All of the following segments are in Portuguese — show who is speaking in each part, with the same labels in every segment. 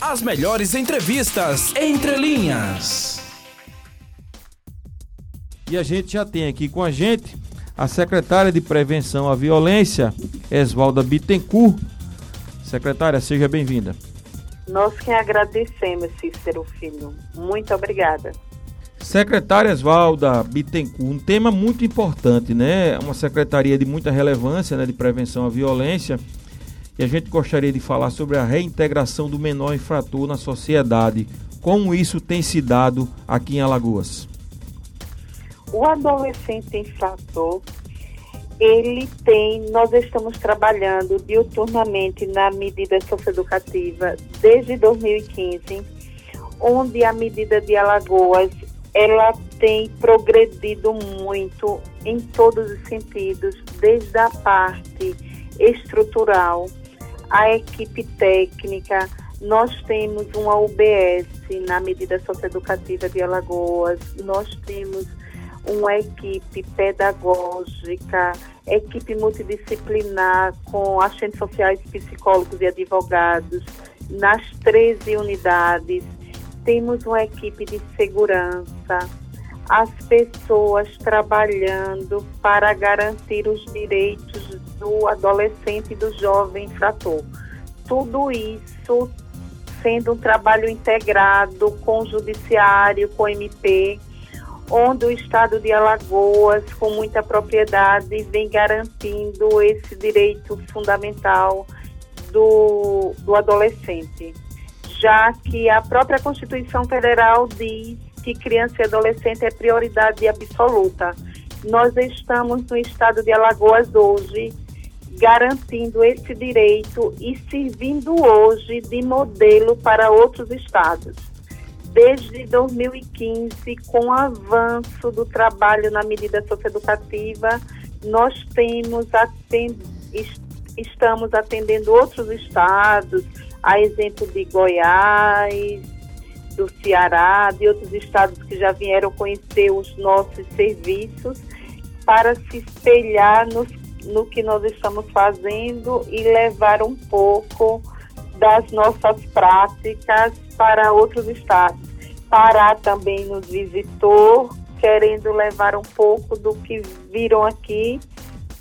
Speaker 1: As melhores entrevistas entre linhas.
Speaker 2: E a gente já tem aqui com a gente a secretária de Prevenção à Violência, Esvalda Bittencourt. Secretária, seja bem-vinda.
Speaker 3: Nós que agradecemos, Cícero Filho. Muito obrigada.
Speaker 2: Secretária Esvalda Bittencourt, um tema muito importante, né? Uma secretaria de muita relevância, né, de prevenção à violência. E a gente gostaria de falar sobre a reintegração do menor infrator na sociedade. Como isso tem se dado aqui em Alagoas?
Speaker 3: O adolescente infrator ele tem, nós estamos trabalhando diuturnamente na medida socioeducativa desde 2015, onde a medida de Alagoas ela tem progredido muito em todos os sentidos, desde a parte estrutural, a equipe técnica. Nós temos uma UBS na medida socioeducativa de Alagoas, nós temos uma equipe pedagógica, equipe multidisciplinar com agentes sociais, psicólogos e advogados nas 13 unidades. Temos uma equipe de segurança, as pessoas trabalhando para garantir os direitos do adolescente e do jovem infrator. Tudo isso sendo um trabalho integrado com o judiciário, com o MP, onde o Estado de Alagoas, com muita propriedade, vem garantindo esse direito fundamental do, do adolescente, já que a própria Constituição Federal diz que criança e adolescente é prioridade absoluta. Nós estamos no Estado de Alagoas hoje garantindo esse direito e servindo hoje de modelo para outros estados. Desde 2015, com o avanço do trabalho na medida socioeducativa, nós temos atend... estamos atendendo outros estados, a exemplo de Goiás, do Ceará, de outros estados que já vieram conhecer os nossos serviços, para se espelhar no, no que nós estamos fazendo e levar um pouco das nossas práticas para outros estados. Pará também nos visitou, querendo levar um pouco do que viram aqui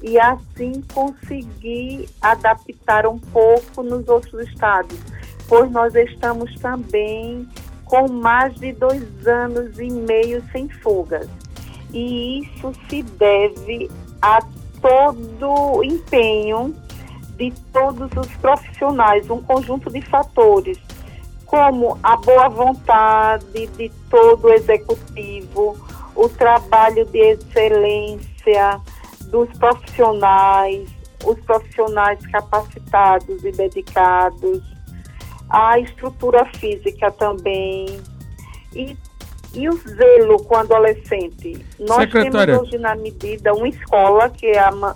Speaker 3: e assim conseguir adaptar um pouco nos outros estados, pois nós estamos também com mais de dois anos e meio sem fugas. E isso se deve a todo o empenho de todos os profissionais, um conjunto de fatores, como a boa vontade de todo o executivo, o trabalho de excelência dos profissionais, os profissionais capacitados e dedicados, a estrutura física também e, e o zelo com adolescente. Nós
Speaker 2: Secretária.
Speaker 3: temos hoje na medida uma escola que é a,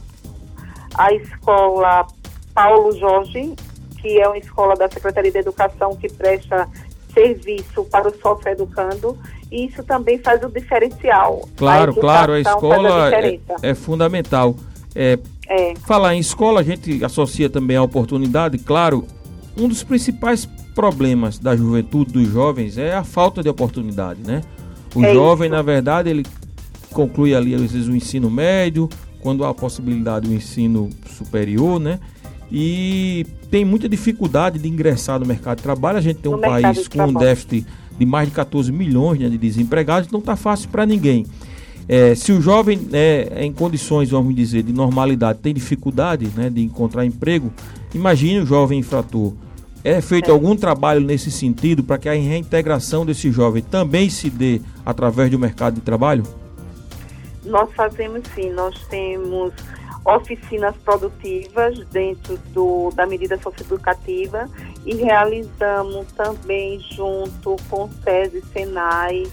Speaker 3: a escola Paulo Jorge, que é uma escola da Secretaria de Educação que presta serviço para o sócio-educando, e isso também faz o diferencial.
Speaker 2: Claro,
Speaker 3: a
Speaker 2: claro, a escola
Speaker 3: a
Speaker 2: é, é, fundamental. É, é. Falar em escola, a gente associa também a oportunidade, claro, um dos principais problemas da juventude, dos jovens, é a falta de oportunidade, né? O é jovem, isso. na verdade, ele conclui ali, às vezes, o ensino médio, quando há a possibilidade do ensino superior, né? e tem muita dificuldade de ingressar no mercado de trabalho. A gente tem um no país com um déficit de mais de 14 milhões né, de desempregados, não está fácil para ninguém. É, se o jovem é, em condições, vamos dizer, de normalidade tem dificuldade né, de encontrar emprego, imagine o jovem infrator. É feito é. algum trabalho nesse sentido para que a reintegração desse jovem também se dê através do mercado de trabalho?
Speaker 3: Nós fazemos sim, nós temos oficinas produtivas dentro do, da medida socioeducativa e realizamos também junto com o SESI e Senai,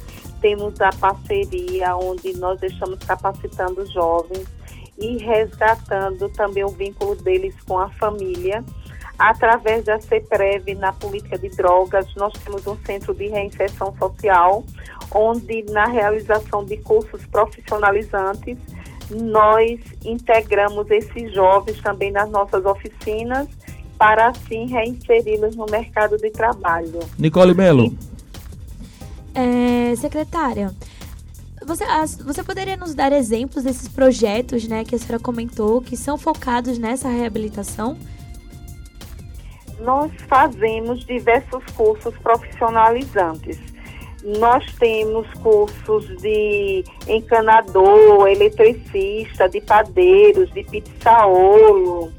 Speaker 3: temos a parceria onde nós estamos capacitando jovens e resgatando também o vínculo deles com a família. Através da CEPREV na política de drogas, nós temos um centro de reinserção social, onde na realização de cursos profissionalizantes, nós integramos esses jovens também nas nossas oficinas para assim reinseri-los no mercado de trabalho.
Speaker 2: Nicole Melo.
Speaker 4: É, secretária, você, você poderia nos dar exemplos desses projetos né, que a senhora comentou que são focados nessa reabilitação?
Speaker 3: Nós fazemos diversos cursos profissionalizantes. Nós temos cursos de encanador, eletricista, de padeiros, de pizzaolo,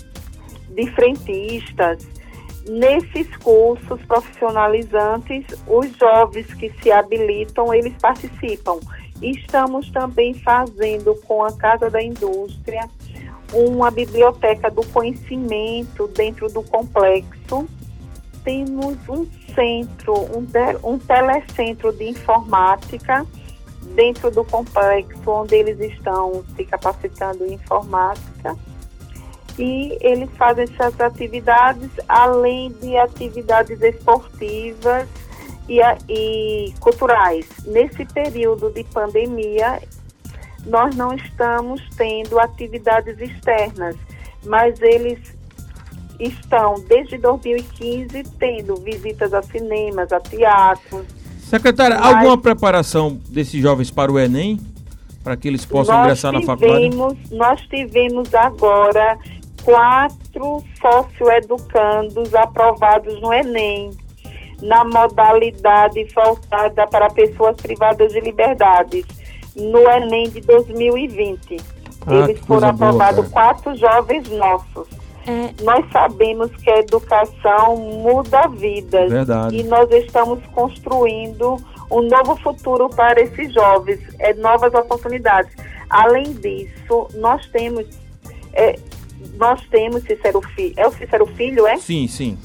Speaker 3: de frentistas. Nesses cursos profissionalizantes, os jovens que se habilitam, eles participam. Estamos também fazendo com a Casa da Indústria uma biblioteca do conhecimento dentro do complexo. Temos um centro, um, um telecentro de informática dentro do complexo onde eles estão se capacitando em informática e eles fazem essas atividades além de atividades esportivas e, e culturais. Nesse período de pandemia, nós não estamos tendo atividades externas, mas eles estão desde 2015 tendo visitas a cinemas, a teatros.
Speaker 2: Secretária, mas... alguma preparação desses jovens para o Enem? Para que eles possam nós ingressar tivemos, na faculdade?
Speaker 3: Nós tivemos agora quatro socioeducandos aprovados no Enem, na modalidade voltada para pessoas privadas de liberdades, no Enem de 2020. Ah, Eles foram aprovados quatro jovens nossos. É. Nós sabemos que a educação muda vidas
Speaker 2: Verdade.
Speaker 3: e nós estamos construindo um novo futuro para esses jovens, é, novas oportunidades. Além disso, nós temos é, nós temos Cícero Filho. É o Cícero Filho, é?
Speaker 2: Sim, sim.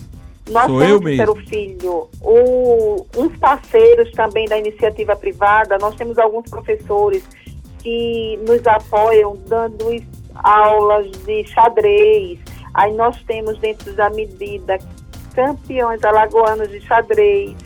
Speaker 3: Nós
Speaker 2: Sou
Speaker 3: temos
Speaker 2: eu mesmo.
Speaker 3: Cícero Filho. O, uns parceiros também da iniciativa privada, nós temos alguns professores que nos apoiam dando aulas de xadrez. Aí nós temos dentro da medida campeões alagoanos de xadrez.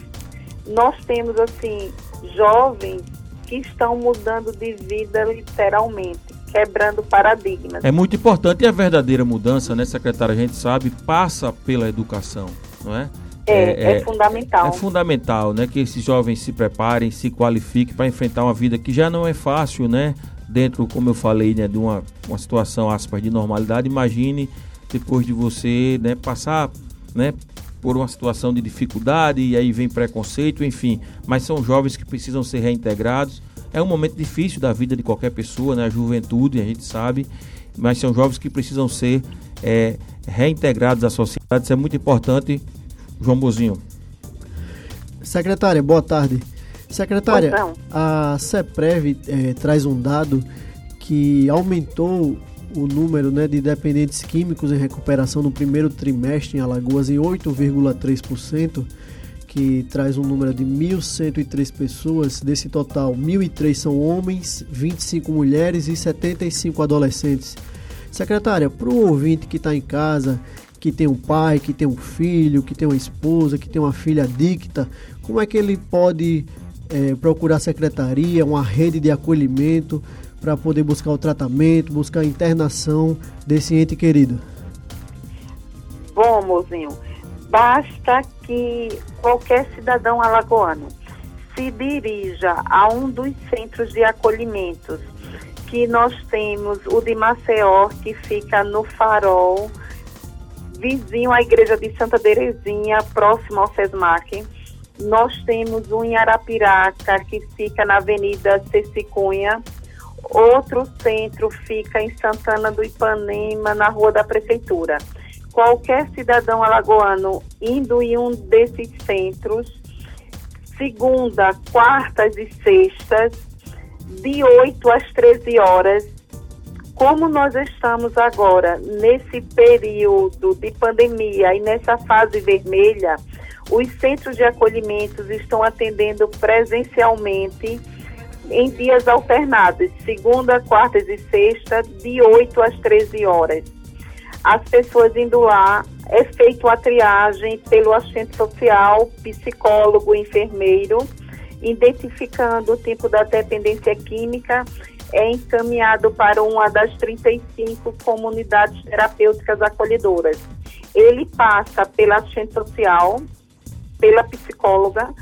Speaker 3: Nós temos assim jovens que estão mudando de vida literalmente quebrando paradigmas.
Speaker 2: É muito importante e a verdadeira mudança, né, secretária, a gente sabe, passa pela educação, não é?
Speaker 3: É, é, é, fundamental.
Speaker 2: É fundamental, né, que esses jovens se preparem, se qualifiquem para enfrentar uma vida que já não é fácil, né? Dentro, como eu falei, né, de uma, uma situação aspas de normalidade. Imagine depois de você, né, passar, né, por uma situação de dificuldade e aí vem preconceito, enfim. Mas são jovens que precisam ser reintegrados é um momento difícil da vida de qualquer pessoa, né? A juventude, a gente sabe, mas são jovens que precisam ser é, reintegrados à sociedade. Isso é muito importante. João Bozinho.
Speaker 5: Secretária, boa tarde. Secretária, a CEPREV é, traz um dado que aumentou o número né, de dependentes químicos em recuperação no primeiro trimestre em Alagoas em 8,3% que traz um número de 1.103 pessoas. Desse total, 1.003 são homens, 25 mulheres e 75 adolescentes. Secretária, para o ouvinte que está em casa, que tem um pai, que tem um filho, que tem uma esposa, que tem uma filha adicta, como é que ele pode é, procurar a secretaria, uma rede de acolhimento para poder buscar o tratamento, buscar a internação desse ente querido?
Speaker 3: Bom, mozinho, basta que qualquer cidadão alagoano se dirija a um dos centros de acolhimentos que nós temos, o de Maceió, que fica no Farol, vizinho à igreja de Santa Terezinha, próximo ao SESMAC. Nós temos um em Arapiraca, que fica na Avenida Cecicunha. Outro centro fica em Santana do Ipanema, na Rua da Prefeitura qualquer cidadão alagoano indo em um desses centros, segunda, quartas e sextas, de 8 às 13 horas. Como nós estamos agora nesse período de pandemia e nessa fase vermelha, os centros de acolhimento estão atendendo presencialmente em dias alternados, segunda, quartas e sexta, de 8 às 13 horas as pessoas indo lá, é feito a triagem pelo assistente social, psicólogo, enfermeiro, identificando o tipo da dependência química, é encaminhado para uma das 35 comunidades terapêuticas acolhedoras. ele passa pela assistente social, pela psicóloga,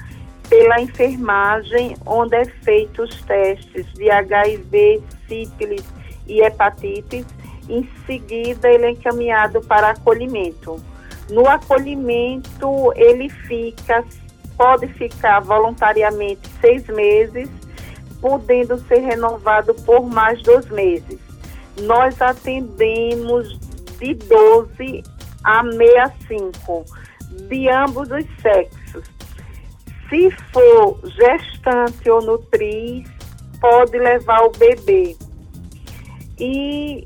Speaker 3: pela enfermagem, onde é feitos os testes de HIV, sífilis e hepatite. Em seguida, ele é encaminhado para acolhimento. No acolhimento, ele fica, pode ficar voluntariamente seis meses, podendo ser renovado por mais dois meses. Nós atendemos de 12 a 65, de ambos os sexos. Se for gestante ou nutriz, pode levar o bebê. E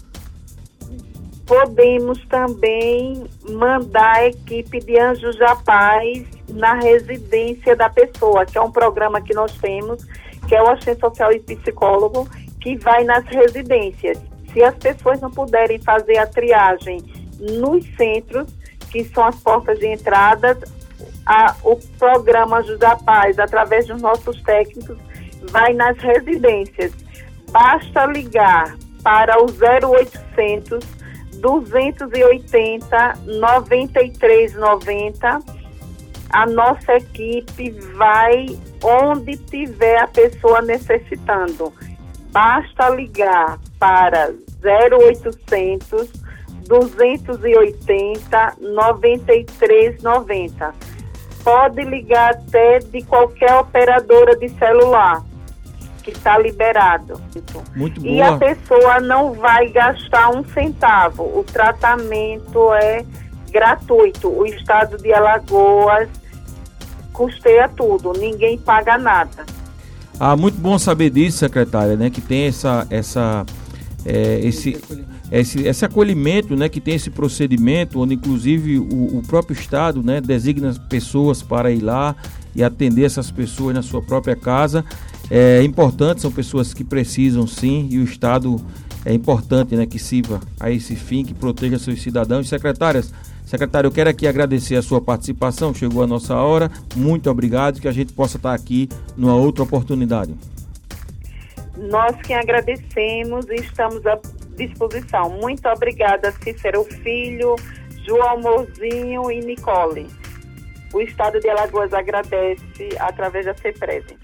Speaker 3: podemos também mandar a equipe de Anjos da Paz na residência da pessoa, que é um programa que nós temos, que é o assistente social e psicólogo, que vai nas residências. Se as pessoas não puderem fazer a triagem nos centros, que são as portas de entrada, a, o programa Anjos da Paz, através dos nossos técnicos, vai nas residências. Basta ligar para o 0800 280 9390. A nossa equipe vai onde tiver a pessoa necessitando. Basta ligar para 0800 280 9390. Pode ligar até de qualquer operadora de celular que está liberado.
Speaker 2: Muito
Speaker 3: boa. E a pessoa não vai gastar um centavo. O tratamento é gratuito. O estado de Alagoas custeia tudo, ninguém paga nada.
Speaker 2: Ah, muito bom saber disso, secretária, né? Que tem essa, essa, é, esse, esse, esse acolhimento, né? Que tem esse procedimento, onde inclusive o, o próprio Estado, né? Designa pessoas para ir lá e atender essas pessoas na sua própria casa. É importante, são pessoas que precisam sim, e o Estado é importante né, que sirva a esse fim, que proteja seus cidadãos. Secretárias, secretário, eu quero aqui agradecer a sua participação, chegou a nossa hora, muito obrigado, que a gente possa estar aqui numa outra oportunidade.
Speaker 3: Nós que agradecemos e estamos à disposição. Muito obrigada, Cícero Filho, João Mozinho e Nicole. O Estado de Alagoas agradece através da CEPRESE.